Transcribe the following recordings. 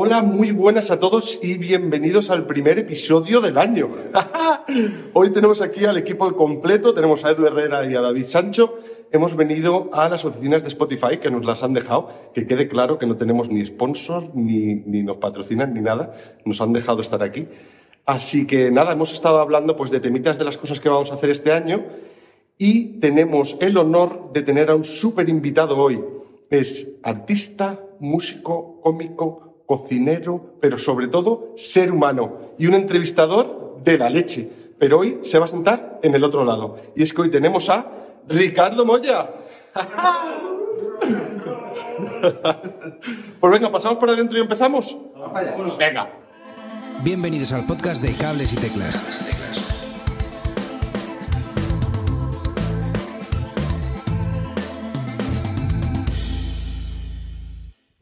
Hola, muy buenas a todos y bienvenidos al primer episodio del año. Hoy tenemos aquí al equipo completo, tenemos a Edu Herrera y a David Sancho. Hemos venido a las oficinas de Spotify que nos las han dejado, que quede claro que no tenemos ni sponsors, ni, ni nos patrocinan, ni nada. Nos han dejado estar aquí. Así que nada, hemos estado hablando pues de temitas de las cosas que vamos a hacer este año y tenemos el honor de tener a un súper invitado hoy. Es artista, músico, cómico, cocinero, pero sobre todo ser humano y un entrevistador de la leche. Pero hoy se va a sentar en el otro lado. Y es que hoy tenemos a Ricardo Moya. pues venga, pasamos por adentro y empezamos. Venga. Bienvenidos al podcast de Cables y Teclas.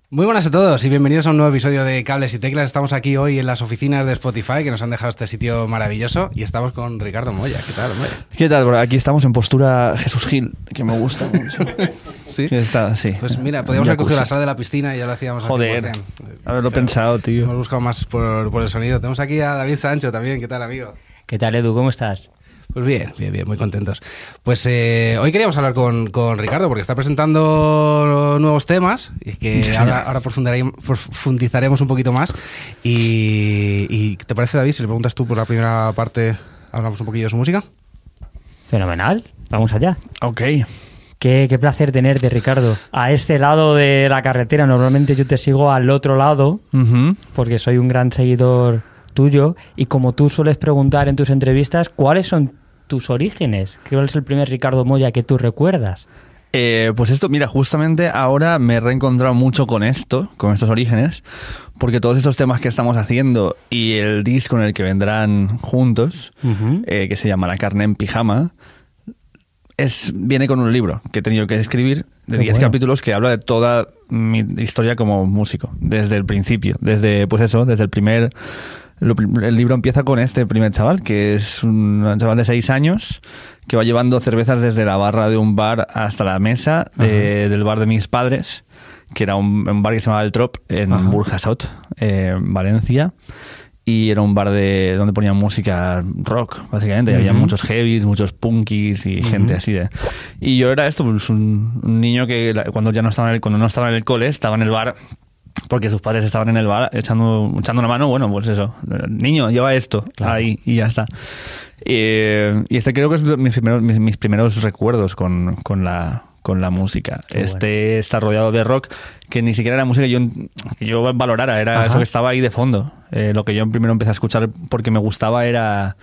Muy buenas a todos y bienvenidos a un nuevo episodio de Cables y Teclas. Estamos aquí hoy en las oficinas de Spotify que nos han dejado este sitio maravilloso y estamos con Ricardo Moya. ¿Qué tal, hombre? ¿Qué tal? bro? Aquí estamos en postura Jesús Gil, que me gusta mucho. ¿Sí? Está, sí. Pues mira, podríamos haber cogido la sala de la piscina y ya lo hacíamos Joder, 100%. haberlo Pero pensado, tío. Hemos buscado más por, por el sonido. Tenemos aquí a David Sancho también. ¿Qué tal, amigo? ¿Qué tal, Edu? ¿Cómo estás? Pues bien, bien, bien, muy contentos. Pues eh, hoy queríamos hablar con, con Ricardo porque está presentando nuevos temas y es que ahora, ahora profundizaremos, profundizaremos un poquito más. Y, y ¿te parece, David, si le preguntas tú por la primera parte, hablamos un poquillo de su música? Fenomenal. Vamos allá. Ok. Qué, qué placer tenerte, Ricardo. A este lado de la carretera, normalmente yo te sigo al otro lado porque soy un gran seguidor tuyo y como tú sueles preguntar en tus entrevistas, ¿cuáles son tus orígenes? ¿Cuál es el primer Ricardo Moya que tú recuerdas? Eh, pues esto, mira, justamente ahora me he reencontrado mucho con esto, con estos orígenes, porque todos estos temas que estamos haciendo y el disco en el que vendrán juntos, eh, que se llama La carne en pijama, es, viene con un libro que he tenido que escribir de Qué 10 bueno. capítulos que habla de toda mi historia como músico, desde el principio, desde, pues eso, desde el primer... el libro empieza con este primer chaval, que es un chaval de 6 años, que va llevando cervezas desde la barra de un bar hasta la mesa de- del bar de mis padres, que era un, un bar que se llamaba El Trop, en. Burjasot, eh, Valencia y era un bar de donde ponían música rock, básicamente. Y había Ujú. muchos heavies, muchos punkies y gente así de. Y yo era esto, pues un, un niño que cuando ya no estaba en el, cuando no estaba en el cole, estaba en el bar porque sus padres estaban en el bar echando, echando una mano, bueno, pues eso, niño, lleva esto, Claro. ahí, y ya está. Eh, y este creo que es mis primeros, mis, mis primeros recuerdos con, con la con la música. Qué este está rodeado de rock que ni siquiera era música que yo, que yo valorara, era Ajá. eso que estaba ahí de fondo. Eh, lo que yo primero empecé a escuchar porque me gustaba era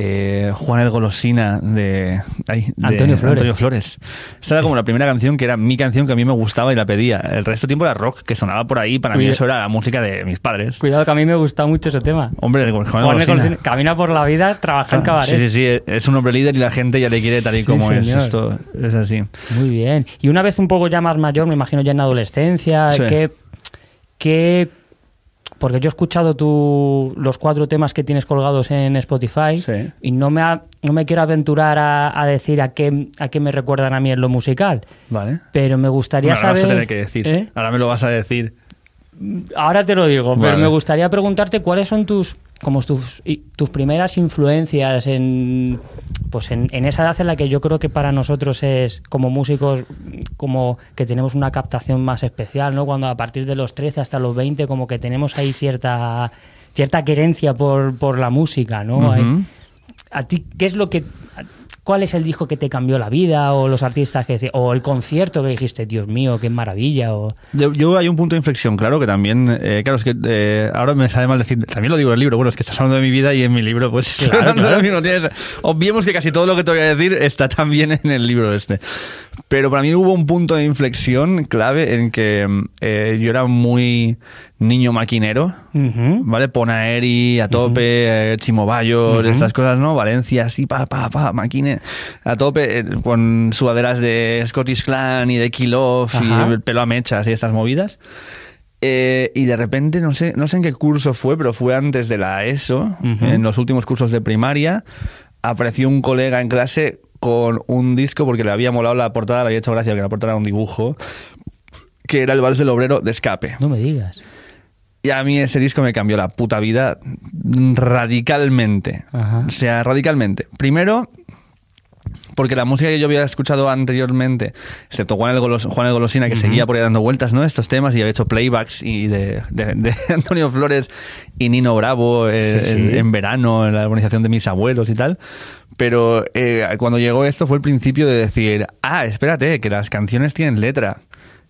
eh, Juan el Golosina de, ay, de Antonio Flores. Antonio Flores. Esta era como la primera canción que era mi canción que a mí me gustaba y la pedía. El resto del tiempo era rock que sonaba por ahí. Para mí eso era la música de mis padres. Cuidado que a mí me gusta mucho ese tema. Hombre, el Juan el Golosina. Camina por la vida, trabaja en cabaret. Sí, sí, sí. Es un hombre líder y la gente ya le quiere tal y Sí, como es. Esto es así. Muy bien. Y una vez un poco ya más mayor, me imagino ya en adolescencia, Sí. ¿qué, qué- porque yo he escuchado tu, los cuatro temas que tienes colgados en Spotify Sí. y no me, ha- no me quiero aventurar a, a decir a qué, a qué me recuerdan a mí en lo musical, Vale. pero me gustaría Bueno, ahora saber... vas a tener que decir. ¿Eh? Ahora me lo vas a decir. Ahora te lo digo, pero me gustaría preguntarte cuáles son tus como tus, tus primeras influencias en pues en, en esa edad en la que yo creo que para nosotros es como músicos como que tenemos una captación más especial, ¿no? Cuando a partir de los 13 hasta los 20 como que tenemos ahí cierta cierta querencia por, por la música, ¿no? ¿A ti qué es lo que cuál es el disco que te cambió la vida o los artistas que decían- o el concierto que dijiste, Dios mío, qué maravilla o Yo, yo hay un punto de inflexión, claro, que también, eh, claro, es que eh, ahora me sale mal decir, también lo digo en el libro, bueno, es que estás hablando de mi vida y en mi libro, pues Claro, hablando de claro. lo mismo, tienes- obviemos que casi todo lo que te voy a decir está también en el libro este. Pero para mí hubo un punto de inflexión clave en que eh, yo era muy niño maquinero, Ujú. ¿vale? Ponaeri a tope, Ujú. estas cosas, ¿no? Valencia, así, pa, pa, pa, maquine, a tope, eh, con sudaderas de Scottish Clan y de Kill Off y el pelo a mechas y estas movidas. Eh, y de repente, no sé, no sé en qué curso fue, pero fue antes de la ESO, en los últimos cursos de primaria, apareció un colega en clase con un disco porque le había molado la portada, le había hecho gracia que la portada era un dibujo, que era el Vals del Obrero de Escape. No me digas. Y a mí ese disco me cambió la puta vida radicalmente. Ajá. O sea, radicalmente. Primero, porque la música que yo había escuchado anteriormente, excepto Juan el, Golos- Juan el Golosina, que seguía por ahí dando vueltas, ¿no? Estos temas, y había hecho playbacks y de, de- de Antonio Flores y Nino Bravo eh, Sí, sí. En, en verano, en la organización de mis abuelos y tal. Pero eh, cuando llegó esto fue el principio de decir, ah, espérate, que las canciones tienen letra.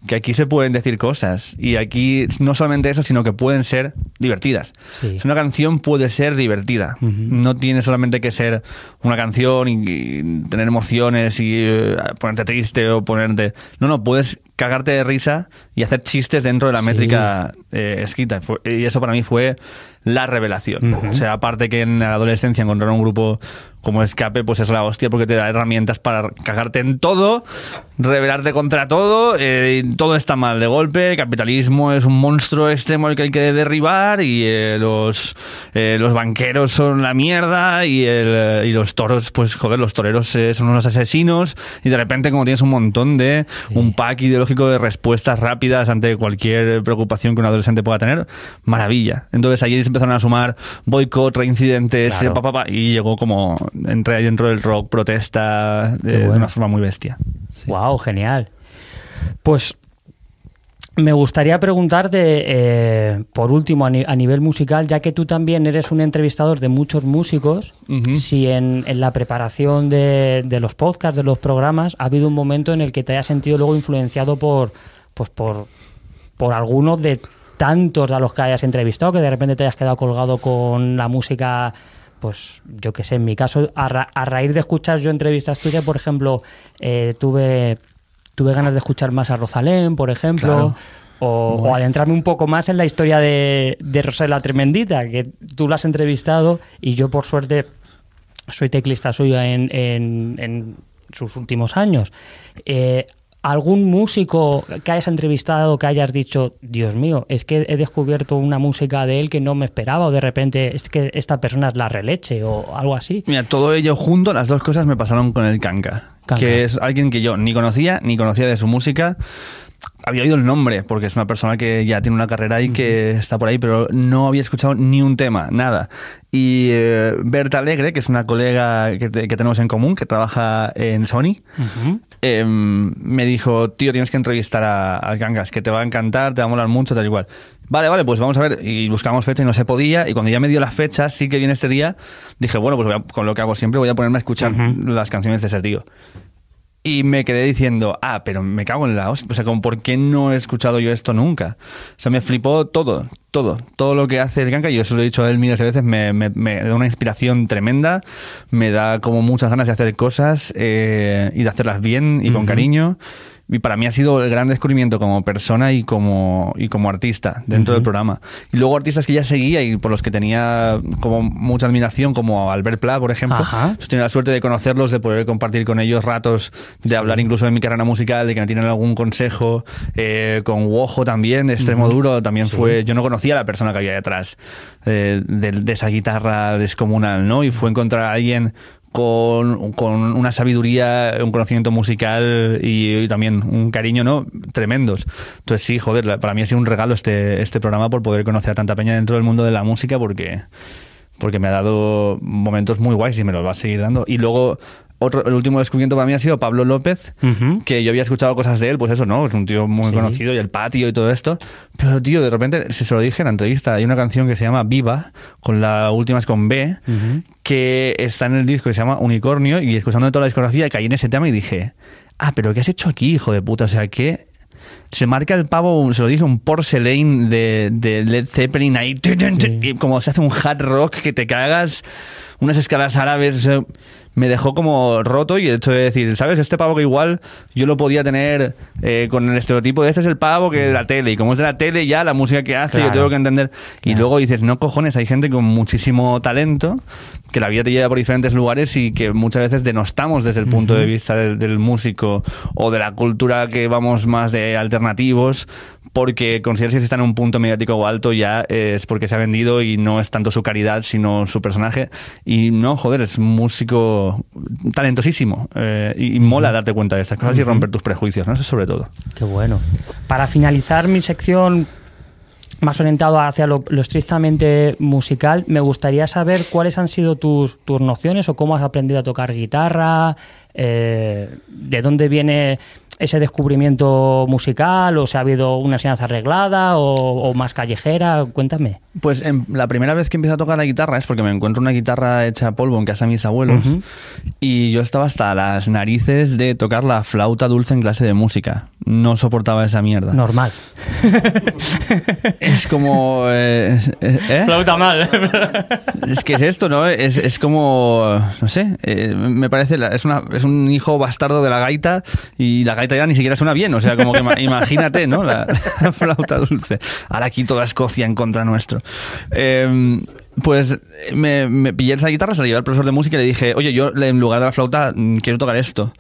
Que aquí se pueden decir cosas. Y aquí no solamente eso, sino que pueden ser divertidas. Sí. Una canción puede ser divertida. No tiene solamente que ser una canción y, y tener emociones y eh, ponerte triste o ponerte. No, no, puedes cagarte de risa y hacer chistes dentro de la Sí. métrica eh, escrita. Fue- y eso para mí fue la revelación. O sea, aparte que en la adolescencia encontrar un grupo como Escape, pues es la hostia porque te da herramientas para cagarte en todo, rebelarte contra todo, eh, y todo está mal de golpe, el capitalismo es un monstruo extremo al que hay que derribar y eh, los, eh, los banqueros son la mierda y, el, y los toros, pues joder, los toreros son unos asesinos y de repente como tienes un montón de, un pack ideológico de respuestas rápidas ante cualquier preocupación que un adolescente pueda tener, maravilla. Entonces ahí se empezaron a sumar boicot, reincidentes, Claro. pa, pa, pa, y llegó como, entré ahí dentro del rock, protesta, de, una forma muy bestia. Wow, genial. Pues me gustaría preguntarte, eh, por último, a, ni- a nivel musical, ya que tú también eres un entrevistador de muchos músicos, si en, en la preparación de, de los podcasts, de los programas, ha habido un momento en el que te hayas sentido luego influenciado por, pues por, por alguno de tantos a los que hayas entrevistado, que de repente te hayas quedado colgado con la música, pues yo qué sé, en mi caso, a, ra- a raíz de escuchar yo entrevistas tuyas, por ejemplo, eh, tuve, tuve ganas de escuchar más a Rosalén, por ejemplo. Claro. O, o adentrarme un poco más en la historia de, de Rosela Tremendita, que tú la has entrevistado y yo por suerte soy teclista suya en, en- en sus últimos años. Eh, ¿Algún músico que hayas entrevistado que hayas dicho, Dios mío, es que he descubierto una música de él que no me esperaba o de repente es que esta persona es la releche o algo así? Mira, todo ello junto, las dos cosas me pasaron con el Kanka, Kanka. que es alguien que yo ni conocía, ni conocía de su música. Había oído el nombre, porque es una persona que ya tiene una carrera y que está por ahí, pero no había escuchado ni un tema, nada. Y eh, Berta Alegre, que es una colega que, te- que tenemos en común, que trabaja en Sony, Ujú. eh, me dijo, tío, tienes que entrevistar a, a Gangas, que te va a encantar, te va a molar mucho, tal igual. Vale, vale, pues vamos a ver. Y buscamos fecha y no se podía. Y cuando ya me dio la fecha, sí que viene este día, dije, bueno, pues voy a- con lo que hago siempre voy a ponerme a escuchar las canciones de ese tío. Y me quedé diciendo, ah, pero me cago en la hostia. O sea, como, ¿por qué no he escuchado yo esto nunca? O sea, me flipó todo, todo. Todo lo que hace el Ganka. Yo se lo he dicho a él miles de veces. Me, me- me da una inspiración tremenda. Me da como muchas ganas de hacer cosas eh, y de hacerlas bien y con cariño. Y para mí ha sido el gran descubrimiento como persona y como, y como artista dentro del programa. Y luego artistas que ya seguía y por los que tenía como mucha admiración, como Albert Pla, por ejemplo. Ajá. Yo tenía la suerte de conocerlos, de poder compartir con ellos ratos, de hablar incluso de mi carrera musical, de que me tienen algún consejo. Eh, con Wojo también, de Extremo Duro, también fue. Yo no conocía a la persona que había detrás eh, de, de esa guitarra descomunal, ¿no? Y fue encontrar a alguien con, con una sabiduría, un conocimiento musical y, también un cariño, ¿no? Tremendos. Entonces sí, joder, para mí ha sido un regalo este, este programa por poder conocer a tanta peña dentro del mundo de la música porque porque me ha dado momentos muy guays y me los va a seguir dando. Y luego, otro, el último descubrimiento para mí ha sido Pablo López, Ujú. que yo había escuchado cosas de él, pues eso, ¿no? Es un tío muy Sí. conocido y el patio y todo esto. Pero, tío, de repente, si se lo dije en la entrevista, hay una canción que se llama Viva, con la última es con B, Ujú. que está en el disco que se llama Unicornio, y escuchando toda la discografía caí en ese tema y dije, ah, pero ¿qué has hecho aquí, hijo de puta? O sea, que se marca el pavo, se lo dije, un porcelain de, de Led Zeppelin ahí, y como se hace un hard rock que te cagas, unas escalas árabes, o sea, me dejó como roto y el hecho de decir, ¿sabes? Este pavo que igual yo lo podía tener eh, con el estereotipo de este es el pavo que de la tele, y como es de la tele ya la música que hace, yo Claro. tengo que entender. Y Claro. luego dices, no cojones, hay gente con muchísimo talento, que la vida te lleva por diferentes lugares y que muchas veces denostamos desde el punto de vista del, del músico o de la cultura que vamos más de alternativos, porque consideras que si está en un punto mediático alto ya es porque se ha vendido y no es tanto su calidad, sino su personaje. Y no, joder, es un talentosísimo eh, y, y mola darte cuenta de estas cosas y romper tus prejuicios, ¿no? Eso sobre todo. Qué bueno. Para finalizar mi sección más orientado hacia lo, lo estrictamente musical, me gustaría saber cuáles han sido tus, tus nociones o cómo has aprendido a tocar guitarra, eh, de dónde viene ese descubrimiento musical, o si ha habido una enseñanza arreglada o, o más callejera. Cuéntame. Pues en- la primera vez que empecé a tocar la guitarra es porque me encuentro una guitarra hecha polvo en casa de mis abuelos y yo estaba hasta las narices de tocar la flauta dulce en clase de música. No soportaba esa mierda. Normal. Es como... eh, eh, ¿eh? Flauta mal. Es que es esto, ¿no? Es, es como, no sé, eh, me parece, la- es, una, es un hijo bastardo de la gaita y la gaita ya ni siquiera suena bien, o sea, como que ima- imagínate, ¿no? La, la flauta dulce. Ahora aquí toda Escocia en contra nuestro. Eh, pues me, me pillé esa guitarra, se la llevé al profesor de música y le dije, oye, yo en lugar de la flauta mm, quiero tocar esto.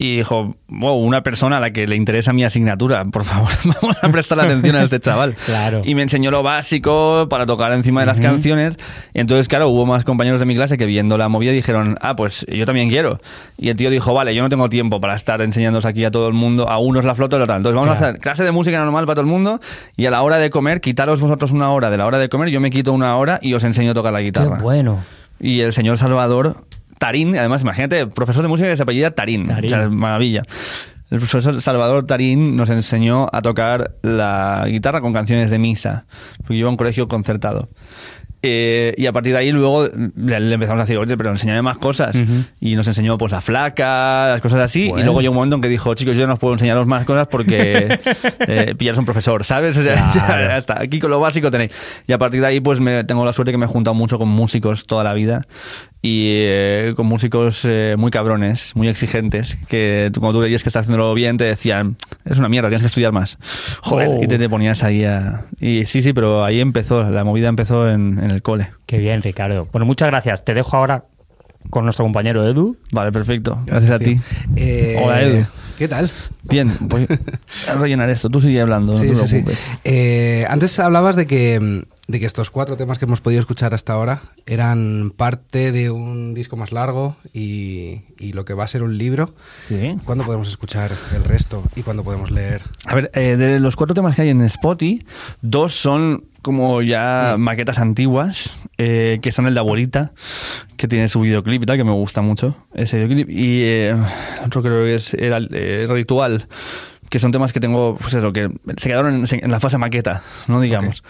Y dijo, wow, una persona a la que le interesa mi asignatura, por favor, vamos a prestar atención a este chaval. Claro. Y me enseñó lo básico para tocar encima de las canciones. Y entonces, claro, hubo más compañeros de mi clase que viendo la movida dijeron, ah, pues yo también quiero. Y el tío dijo, vale, yo no tengo tiempo para estar enseñándoos aquí a todo el mundo, a unos la flauta y a otros. Entonces vamos a Claro. hacer clase de música normal para todo el mundo y a la hora de comer, quitaros vosotros una hora de la hora de comer, yo me quito una hora y os enseño a tocar la Qué guitarra. bueno. Y el señor Salvador Tarín, además, imagínate, profesor de música que se apellida Tarín. Tarín. O sea, maravilla. El profesor Salvador Tarín nos enseñó a tocar la guitarra con canciones de misa, porque yo iba a un colegio concertado. Eh, y a partir de ahí luego le, le empezamos a decir, oye, pero enséñame más cosas. Ujú. Y nos enseñó pues la flaca, las cosas así. Bueno. Y luego llegó un momento en que dijo, chicos, yo no os puedo enseñaros más cosas porque eh, pillaros un profesor, ¿sabes? O sea, Claro. ya está, aquí con lo básico tenéis. Y a partir de ahí pues me, tengo la suerte que me he juntado mucho con músicos toda la vida y eh, con músicos eh, muy cabrones, muy exigentes, que tú, cuando tú veías que estás haciéndolo bien te decían, es una mierda, tienes que estudiar más. Joder, Oh. y te, te ponías ahí a... Y sí, sí, pero ahí empezó, la movida empezó en, en el cole. Qué bien, Ricardo. Bueno, muchas gracias. Te dejo ahora con nuestro compañero Edu. Vale, perfecto. Gracias a ti. Eh, Hola, Edu. ¿Qué tal? Bien, voy a rellenar esto. Tú sigue hablando, no Sí, te sí. Eh, antes hablabas de que, mm, de que estos cuatro temas que hemos podido escuchar hasta ahora eran parte de un disco más largo y, y lo que va a ser un libro. Sí. ¿Cuándo podemos escuchar el resto y cuándo podemos leer? A ver, eh, de los cuatro temas que hay en Spotify, dos son como ya maquetas antiguas, eh, que son el de Abuelita, que tiene su videoclip y tal, que me gusta mucho ese videoclip. Y eh, otro creo que es era, eh, Ritual, que son temas que tengo, pues eso, que se quedaron en, en la fase maqueta, no digamos.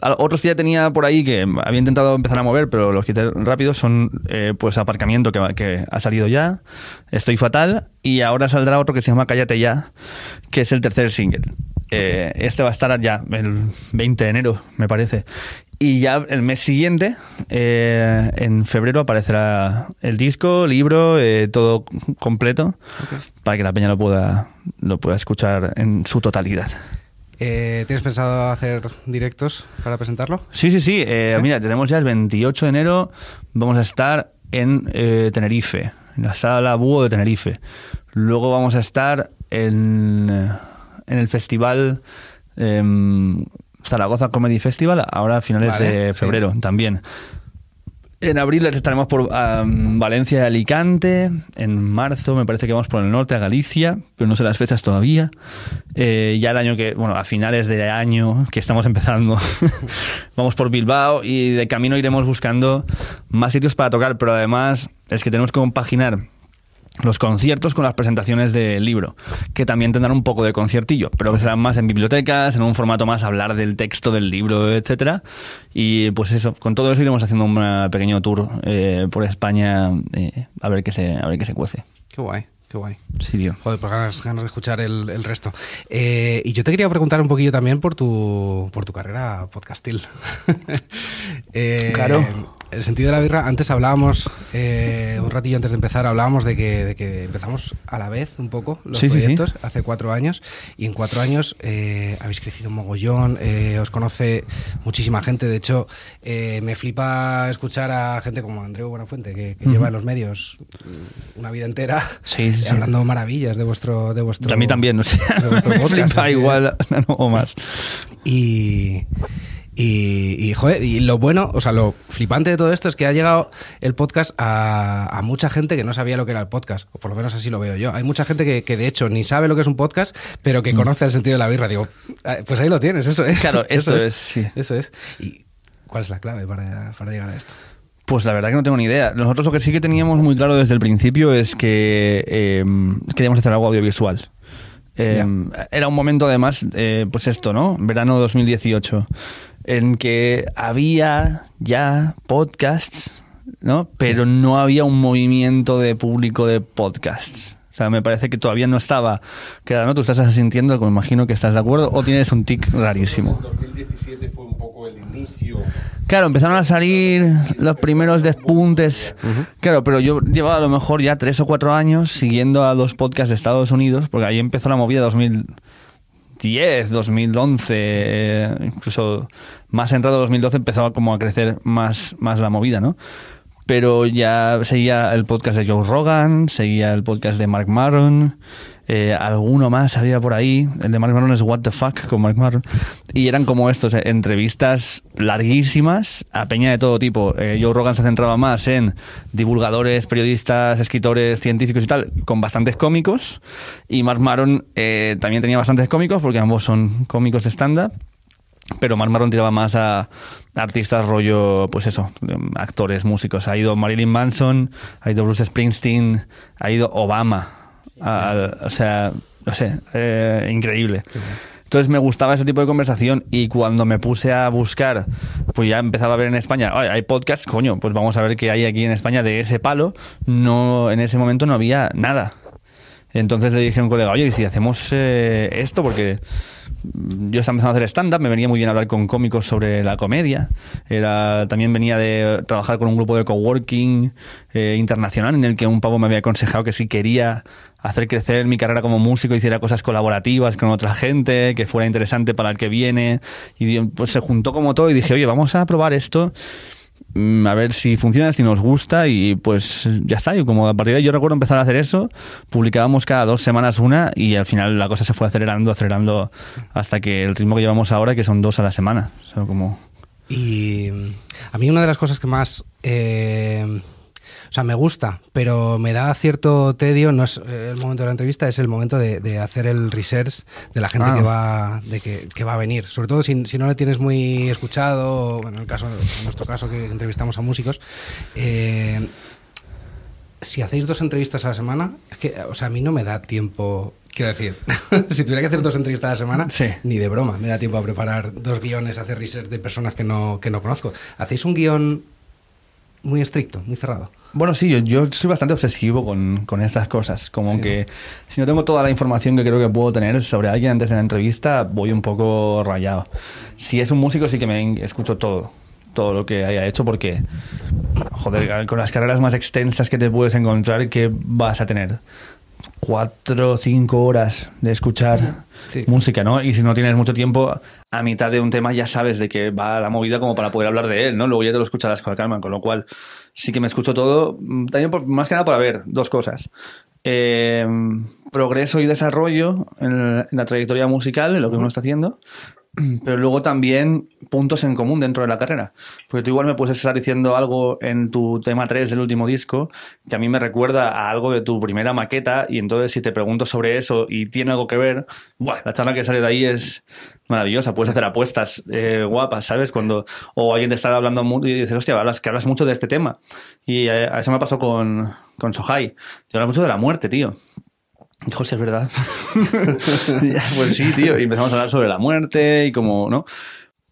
Otros que ya tenía por ahí que había intentado empezar a mover, pero los quité rápido, son eh, pues Aparcamiento, que, que ha salido ya, Estoy Fatal, y ahora saldrá otro que se llama Cállate Ya, que es el tercer single. Eh, este va a estar ya el 20 de enero, me parece. Y ya el mes siguiente, eh, en febrero, aparecerá el disco, libro, eh, todo completo, para que la peña lo pueda, lo pueda escuchar en su totalidad. Eh, ¿Tienes pensado hacer directos para presentarlo? Sí, sí, sí. eh, ¿Sí? Mira, tenemos ya el 28 de enero, vamos a estar en eh, Tenerife, en la sala Búho de Tenerife. Luego vamos a estar en, en el festival em, Zaragoza Comedy Festival, ahora a finales Vale, de sí. febrero también. En abril estaremos por Valencia y Alicante. En marzo me parece que vamos por el norte a Galicia, pero no sé las fechas todavía. Eh, ya el año que, bueno, a finales de año que estamos empezando, vamos por Bilbao y de camino iremos buscando más sitios para tocar, pero además es que tenemos que compaginar los conciertos con las presentaciones del libro, que también tendrán un poco de conciertillo, pero que serán más en bibliotecas, en un formato más hablar del texto del libro, etcétera. Y pues eso, con todo eso iremos haciendo un pequeño tour eh, por España eh, a ver qué se a ver qué se cuece. Qué guay, qué guay. Sí, tío. Joder, pues ganas, ganas de escuchar el, el resto. Eh, y yo te quería preguntar un poquillo también por tu, por tu carrera podcastil. Eh, Claro. El sentido de la birra, antes hablábamos, eh, un ratillo antes de empezar, hablábamos de que, de que empezamos a la vez un poco los Sí, sí, sí. proyectos hace cuatro años. Y en cuatro años eh, habéis crecido un mogollón, eh, os conoce muchísima gente. De hecho, me flipa escuchar a gente como Andreu Buenafuente, que, que lleva en los medios una vida entera hablando maravillas de vuestro de vuestro A mí también, no sé, me podcast, flipa igual no, o más. y Y, y, joder, y lo bueno, o sea, lo flipante de todo esto es que ha llegado el podcast a, a mucha gente que no sabía lo que era el podcast, o por lo menos así lo veo yo. Hay mucha gente que, que de hecho ni sabe lo que es un podcast, pero que conoce el sentido de la birra. Digo, "Ah, pues ahí lo tienes, eso es. Claro, eso es, sí. Eso es. ¿Y cuál es la clave para, para llegar a esto? Pues la verdad que no tengo ni idea. Nosotros lo que sí que teníamos muy claro desde el principio es que eh, queríamos hacer algo audiovisual. Eh, era un momento además, eh, pues esto, ¿no? Verano 2018, en que había ya podcasts, ¿no? Pero no había un movimiento de público de podcasts. O sea, me parece que todavía no estaba. Claro, ¿no? Tú estás asintiendo, como imagino que estás de acuerdo, o tienes un tic rarísimo. 2017 fue un poco el inicio. Claro, empezaron a salir los primeros despuntes. Claro, pero yo llevaba a lo mejor ya tres o cuatro años siguiendo a los podcasts de Estados Unidos, porque ahí empezó la movida 2010, 2011, eh, incluso más entrado 2012 empezaba como a crecer más, más la movida, ¿no? Pero ya seguía el podcast de Joe Rogan, seguía el podcast de Mark Maron, eh, alguno más había por ahí. El de Mark Maron es What the Fuck con Mark Maron. Y eran como estos, eh, entrevistas larguísimas a peña de todo tipo. Eh, Joe Rogan se centraba más en divulgadores, periodistas, escritores, científicos y tal, con bastantes cómicos. Y Mark Maron también tenía bastantes cómicos, porque ambos son cómicos de stand-up. Pero Mark Maron tiraba más a artistas rollo, pues eso, actores, músicos. Ha ido Marilyn Manson, ha ido Bruce Springsteen, ha ido Obama. A- o sea, no sé, eh, increíble. Entonces me gustaba ese tipo de conversación y cuando me puse a buscar, pues ya empezaba a ver en España, "Ay, hay podcast, coño, pues vamos a ver qué hay aquí en España de ese palo. No, en ese momento no había nada. Entonces le dije a un colega, oye, ¿y si hacemos eh, esto? Porque yo estaba empezando a hacer stand-up, me venía muy bien hablar con cómicos sobre la comedia. Era, también venía de trabajar con un grupo de coworking eh, internacional en el que un pavo me había aconsejado que si quería hacer crecer mi carrera como músico, hiciera cosas colaborativas con otra gente, que fuera interesante para el que viene. Y pues se juntó como todo y dije, oye, vamos a probar esto a ver si funciona, si nos gusta y pues ya está. Y como a partir de ahí yo recuerdo empezar a hacer eso, publicábamos cada dos semanas una y al final la cosa se fue acelerando, acelerando hasta que el ritmo que llevamos ahora, que son dos a la semana. O sea, como... Y mm, a mí una de las cosas que más... eh, sea, me gusta, pero me da cierto tedio, no es eh, el momento de la entrevista, es el momento de, de hacer el research de la gente Ah. que va de que, que va a venir. Sobre todo si, si no le tienes muy escuchado, bueno, en, el caso, en nuestro caso que entrevistamos a músicos, eh, si hacéis dos entrevistas a la semana, es que, o sea, a mí no me da tiempo. Quiero decir, si tuviera que hacer dos entrevistas a la semana, Sí. ni de broma, me da tiempo a preparar dos guiones, hacer research de personas que no, que no conozco. ¿Hacéis un guion muy estricto, muy cerrado? Bueno, sí, yo, yo soy bastante obsesivo con, con estas cosas. Como Sí, que si no tengo toda la información que creo que puedo tener sobre alguien antes de la entrevista, voy un poco rayado. Si es un músico, sí que me escucho todo. Todo lo que haya hecho, porque, joder, con las carreras más extensas que te puedes encontrar, que vas a tener? Cuatro o cinco horas de escuchar Sí. música, ¿no? Y si no tienes mucho tiempo, a mitad de un tema ya sabes de que va la movida como para poder hablar de él, ¿no? Luego ya te lo escucharás con calma, con lo cual sí que me escucho todo, mm, también por- más que nada para ver dos cosas. Eh, progreso y desarrollo en, la- en la trayectoria musical, en lo que uno está haciendo, pero luego también puntos en común dentro de la carrera. Porque tú igual me puedes estar diciendo algo en tu tema 3 del último disco que a mí me recuerda a algo de tu primera maqueta y entonces si te pregunto sobre eso y tiene algo que ver, ¡buah! la charla que sale de ahí es maravillosa. Puedes hacer apuestas eh, guapas, ¿sabes? Cuando o alguien te está hablando mucho y dices, hostia, hablas, que hablas mucho de este tema. Y eh, a eso me pasó con, con Sohai. Te hablas mucho de la muerte, tío. Dijo, sí, es verdad. Pues sí, tío. Y empezamos a hablar sobre la muerte y como, ¿no?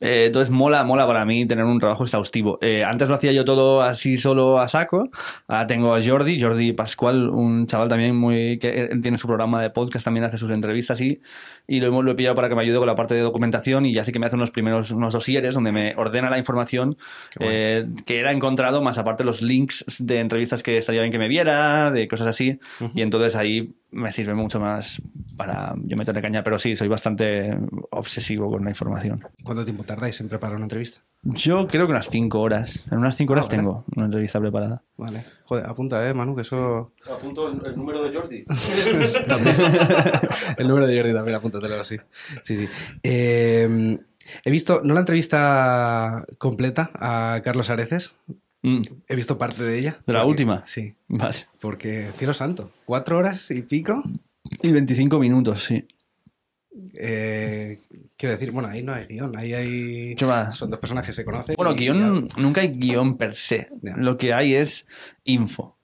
Eh, entonces mola, mola para mí tener un trabajo exhaustivo. Eh, antes lo hacía yo todo así solo a saco. Ahora tengo a Jordi, Jordi Pascual, un chaval también muy que él tiene su programa de podcast, también hace sus entrevistas y, y lo, hemos, lo he pillado para que me ayude con la parte de documentación y ya sí que me hace unos primeros unos dosieres donde me ordena la información eh, que era encontrado, más aparte los links de entrevistas que estaría bien que me viera, de cosas así. Y entonces ahí me sirve mucho más para yo meterle caña, pero sí, soy bastante obsesivo con la información. ¿Cuánto tiempo tardáis en preparar una entrevista? Yo creo que unas 5 horas. En unas 5 horas vale. tengo una entrevista preparada. Vale. Joder, apunta, eh, Manu, que eso... Apunto el, el número de Jordi. El número de Jordi también, apúntatelo así. Sí, sí. Eh, He visto, no la entrevista completa a Carlos Areces, Mm, he visto parte de ella. ¿De la Porque- última? Sí, Vale. porque, cielo santo, cuatro horas y pico. Y 25 minutos, sí. Eh, quiero decir, bueno, ahí no hay guion, ahí hay... ¿Qué va? Son dos personas que se conocen. Bueno, guion, nunca hay guion per se. Lo que hay es info.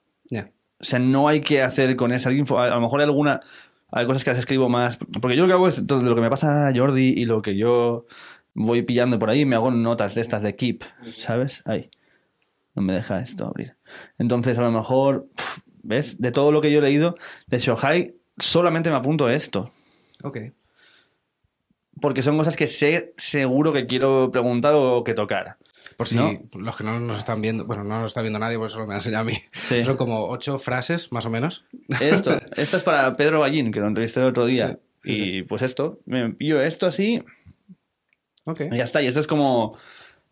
O sea, no hay que hacer con esa info. A, a lo mejor hay alguna. Hay cosas que las escribo más. Porque yo lo que hago es todo lo que me pasa a Jordi y lo que yo voy pillando por ahí, me hago notas de estas de Keep, ¿sabes? Ahí. No me deja esto abrir. Entonces, a lo mejor, ¿ves? De todo lo que yo he leído de Shohai, solamente me apunto esto. Ok. Porque son cosas que sé seguro que quiero preguntar o que tocar. Por si ¿No? los que no nos están viendo, bueno, no nos está viendo nadie, por eso me ha enseñado a mí. Sí. Son como ocho frases, más o menos. Esto, esto es para Pedro Ballín, que lo entrevisté el otro día. Sí, sí, y pues esto, me pillo esto así Ok. y ya está. Y esto es como.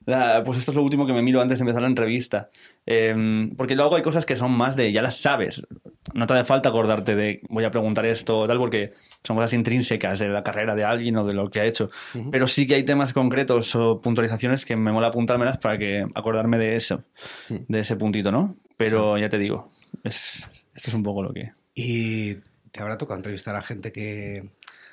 La- pues esto es lo último que me miro antes de empezar la entrevista. Em, porque luego hay cosas que son más de. Ya las sabes. No te hace falta acordarte de. Voy a preguntar esto o tal, porque son cosas intrínsecas de la carrera de alguien o de lo que ha hecho. Pero sí que hay temas concretos o puntualizaciones que me mola apuntármelas para que acordarme de eso. Mm. De ese puntito, ¿no? Pero ya te digo. Es, esto es un poco lo que. Y te habrá tocado entrevistar a gente que.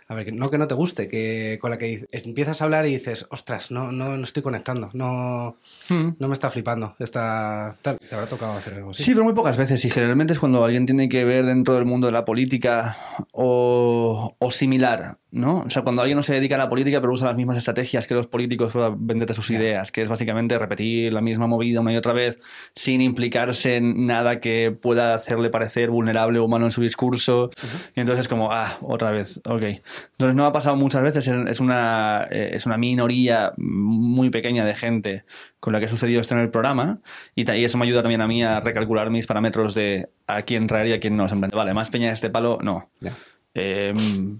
A ver, que no que no te guste, que con la que empiezas a hablar y dices, ostras, no, no, no estoy conectando, no, no me está flipando. Está, tal. Te habrá tocado hacer algo así. Sí, pero muy pocas veces. Y generalmente es cuando alguien tiene que ver dentro del mundo de la política o, o similar, ¿no? O sea, cuando alguien no se dedica a la política pero usa las mismas estrategias que los políticos para venderte sus ideas, que es básicamente repetir la misma movida una y otra vez sin implicarse en nada que pueda hacerle parecer vulnerable o humano en su discurso. Y entonces es como, ah, otra vez, ok. Entonces no ha pasado muchas veces, es- una, eh, es una minoría muy pequeña de gente con la que ha sucedido esto en el programa y, eso me ayuda también a mí a recalcular mis parámetros de a quién traer y a quién no. En plan, Vale, más peña de este palo, no. Eh,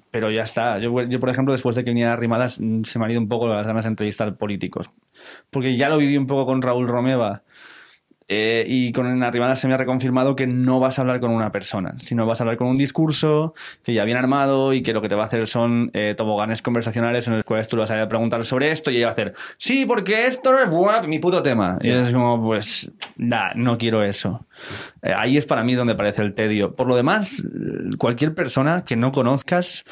pero ya está. Yo, yo, por ejemplo, después de que venía Rimadas, mm, se me han ido un poco las ganas de entrevistar políticos. Porque ya lo viví un poco con Raúl Romeva. Eh, y con Arrimadas se me ha reconfirmado que no vas a hablar con una persona, sino vas a hablar con un discurso que ya viene armado y que lo que te va a hacer son eh, toboganes conversacionales en los cuales tú le vas a preguntar sobre esto y ella va a hacer, sí, porque esto es buah, mi puto tema. Y es como, pues, nah, no quiero eso. Eh, ahí es para mí donde parece el tedio. Por lo demás, cualquier persona que no conozcas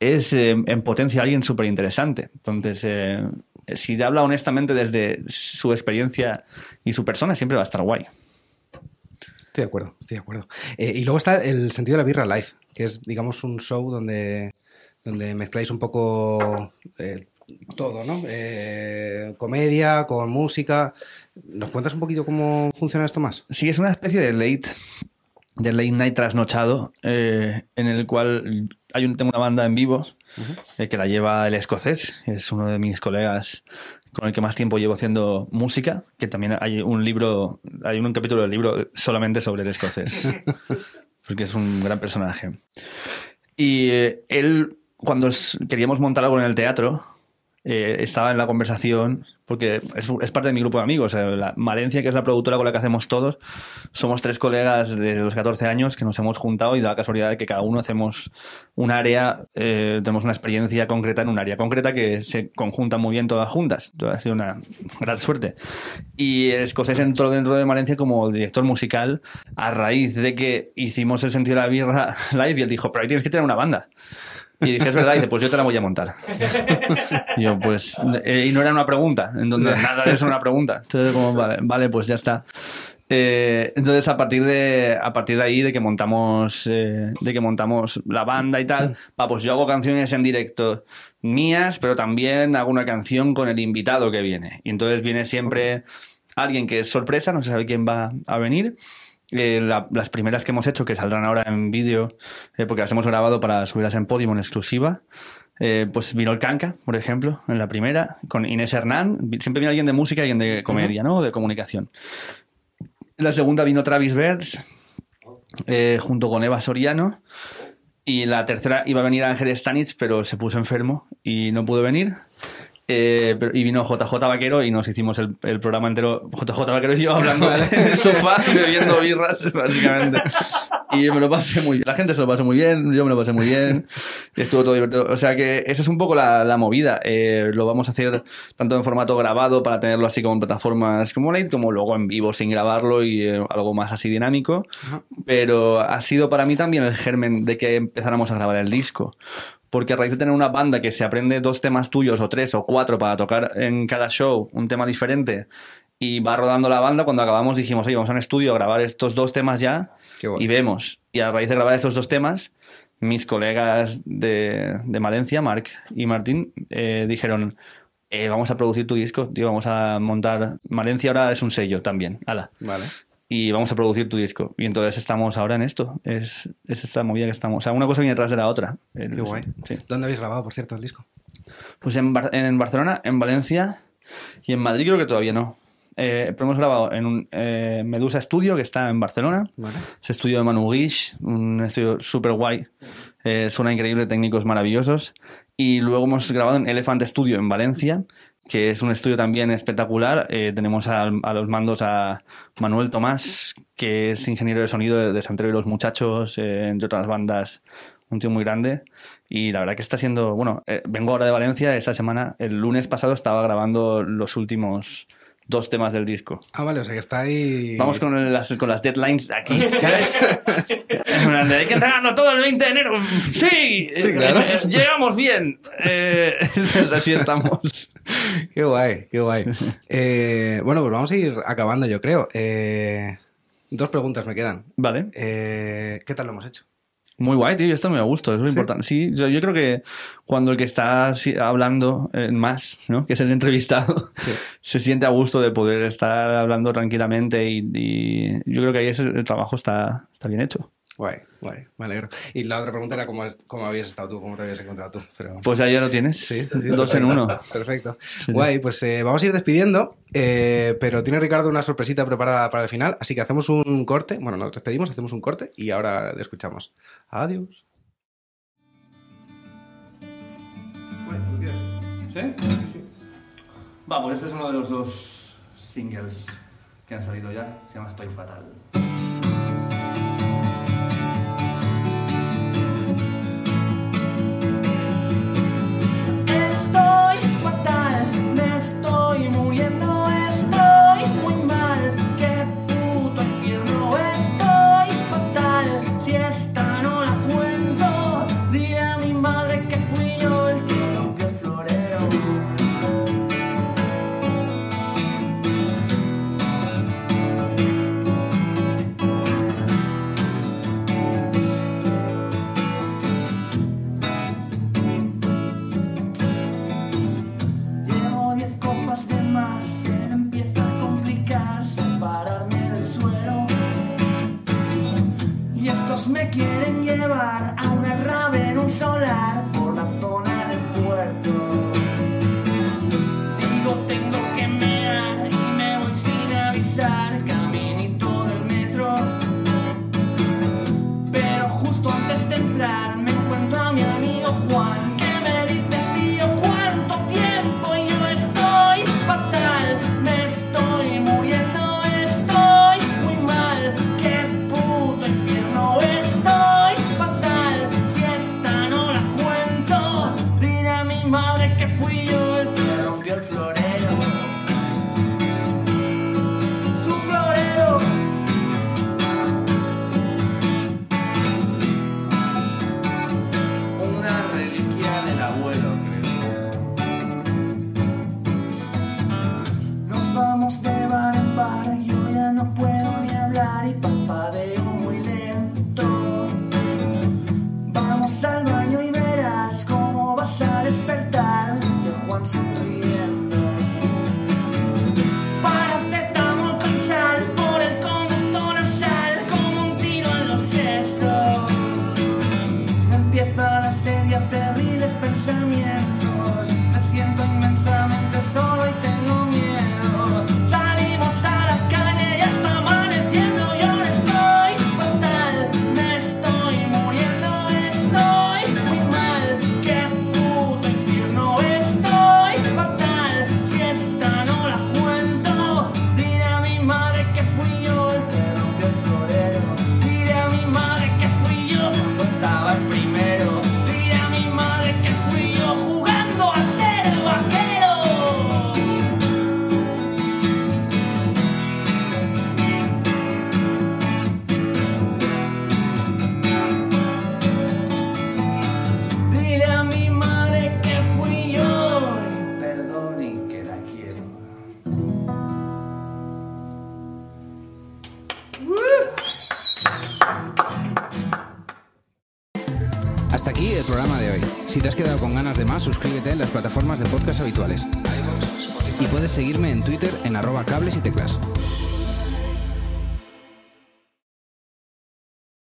es en potencia alguien súper interesante. Entonces, eh, si habla honestamente desde su experiencia y su persona, siempre va a estar guay. Estoy de acuerdo, estoy de acuerdo. Eh, y luego está el sentido de la birra live, que es, digamos, un show donde, donde mezcláis un poco eh, todo, ¿no? Eh, comedia con música. ¿Nos cuentas un poquito cómo funciona esto más? Sí, es una especie de late, de late night trasnochado, en el cual hay un, tengo una banda en vivo eh, que la lleva el escocés, es uno de mis colegas con el que más tiempo llevo haciendo música, que también hay un libro, hay un capítulo del libro solamente sobre el escocés, porque es un gran personaje. Y eh, él, cuando queríamos montar algo en el teatro, eh, estaba en la conversación, porque es, parte de mi grupo de amigos. eh, la Valencia, que es la productora con la que hacemos todos, somos tres colegas desde los 14 años que nos hemos juntado y da casualidad de que cada uno hacemos un área, eh, tenemos una experiencia concreta en un área concreta que se conjuntan muy bien todas juntas. Entonces, ha sido una gran suerte. Y el escocés entró dentro de Valencia como director musical a raíz de que hicimos el sentido de la birra live y él dijo, pero ahí tienes que tener una banda. Y dije, es verdad, y dice, pues yo te la voy a montar. Y yo, pues, eh, y no era una pregunta, entonces nada de eso era una pregunta. Entonces, como, vale, vale, pues ya está. Eh, entonces, a partir de, a partir de ahí, de que montamos, eh, de que montamos la banda y tal, va, pues yo hago canciones en directo mías, pero también hago una canción con el invitado que viene. Y entonces viene siempre alguien que es sorpresa, no se sabe quién va a venir. Eh, la- las primeras que hemos hecho, que saldrán ahora en vídeo, eh, porque las hemos grabado para subirlas en Podium en exclusiva. Eh, pues vino el Canca, por ejemplo, en la primera, con Inés Hernán. Siempre viene alguien de música y alguien de comedia, ¿no? O de comunicación. En la segunda vino Travis Bertz, eh, junto con Eva Soriano. Y la tercera iba a venir Ángel Stanich, pero se puso enfermo y no pudo venir. Eh, pero- y vino JJ Vaquero y nos hicimos el, el programa entero, JJ Vaquero y yo hablando en el sofá bebiendo birras, básicamente. y me lo pasé muy bien. La gente se lo pasó muy bien, yo me lo pasé muy bien. Estuvo todo divertido. O sea que esa es un poco la, la movida. Eh, lo vamos a hacer tanto en formato grabado para tenerlo así como en plataformas como Late, como luego en vivo sin grabarlo y eh, algo más así dinámico. Pero ha sido para mí también el germen de que empezáramos a grabar el disco porque a raíz de tener una banda que se aprende dos temas tuyos o tres o cuatro para tocar en cada show un tema diferente y va rodando la banda, cuando acabamos dijimos, oye, vamos a un estudio a grabar estos dos temas ya bueno. y vemos. Y a raíz de grabar estos dos temas, mis colegas de, de Valencia, Marc y Martín, eh, dijeron, eh, vamos a producir tu disco, tío, vamos a montar... Valencia ahora es un sello también, ala. Vale. Y vamos a producir tu disco. Y entonces estamos ahora en esto. Es, es esta movida que estamos. O sea, una cosa viene detrás de la otra. Qué guay. Sí. ¿Dónde habéis grabado, por cierto, el disco? Pues en, Bar- en Barcelona, en Valencia y en Madrid creo que todavía no. Eh, pero hemos grabado en un eh, Medusa Studio que está en Barcelona. Vale. Es estudio de Manu Guix, un estudio súper guay. Eh, suena increíble, técnicos maravillosos. Y luego hemos grabado en Elephant Studio en Valencia, que es un estudio también espectacular. Eh, tenemos a, los mandos a Manuel Tomás, que es ingeniero de sonido de, de Santero y los Muchachos, eh, entre otras bandas, un tío muy grande. Y la verdad que está siendo, bueno, eh, vengo ahora de Valencia, esta semana, el lunes pasado estaba grabando los últimos dos temas del disco. Ah, vale, o sea que está ahí... Vamos con las, con las deadlines aquí, ¿sabes? Hay que entregarlo todo el 20 de enero. Sí, Sí, claro. Eh, llegamos bien. Eh, así estamos. Qué guay, qué guay. Eh, bueno, pues vamos a ir acabando, yo creo. Eh, dos preguntas me quedan. Vale. Eh, ¿Qué tal lo hemos hecho? Muy guay, tío. Esto me gusta, es muy importante. Sí, yo, yo creo que cuando el que está hablando eh, más, ¿no? que es el entrevistado, se siente a gusto de poder estar hablando tranquilamente y, y yo creo que ahí ese- el trabajo está, está bien hecho. Guay, guay, me alegro. Y la otra pregunta era cómo, has- cómo habías estado tú, cómo te habías encontrado tú. Pero... Pues ahí ya lo tienes. Sí, sí, sí, Dos en uno. Perfecto. sí. Guay, pues eh, vamos a ir despidiendo, eh, pero tiene Ricardo una sorpresita preparada para el final, así que hacemos un corte. Bueno, nos despedimos, hacemos un corte y ahora le escuchamos. Adiós. Vamos, este es uno de los dos singles que han salido ya. Se llama Estoy Fatal. Me estoy muriendo, en arroba cables y teclas.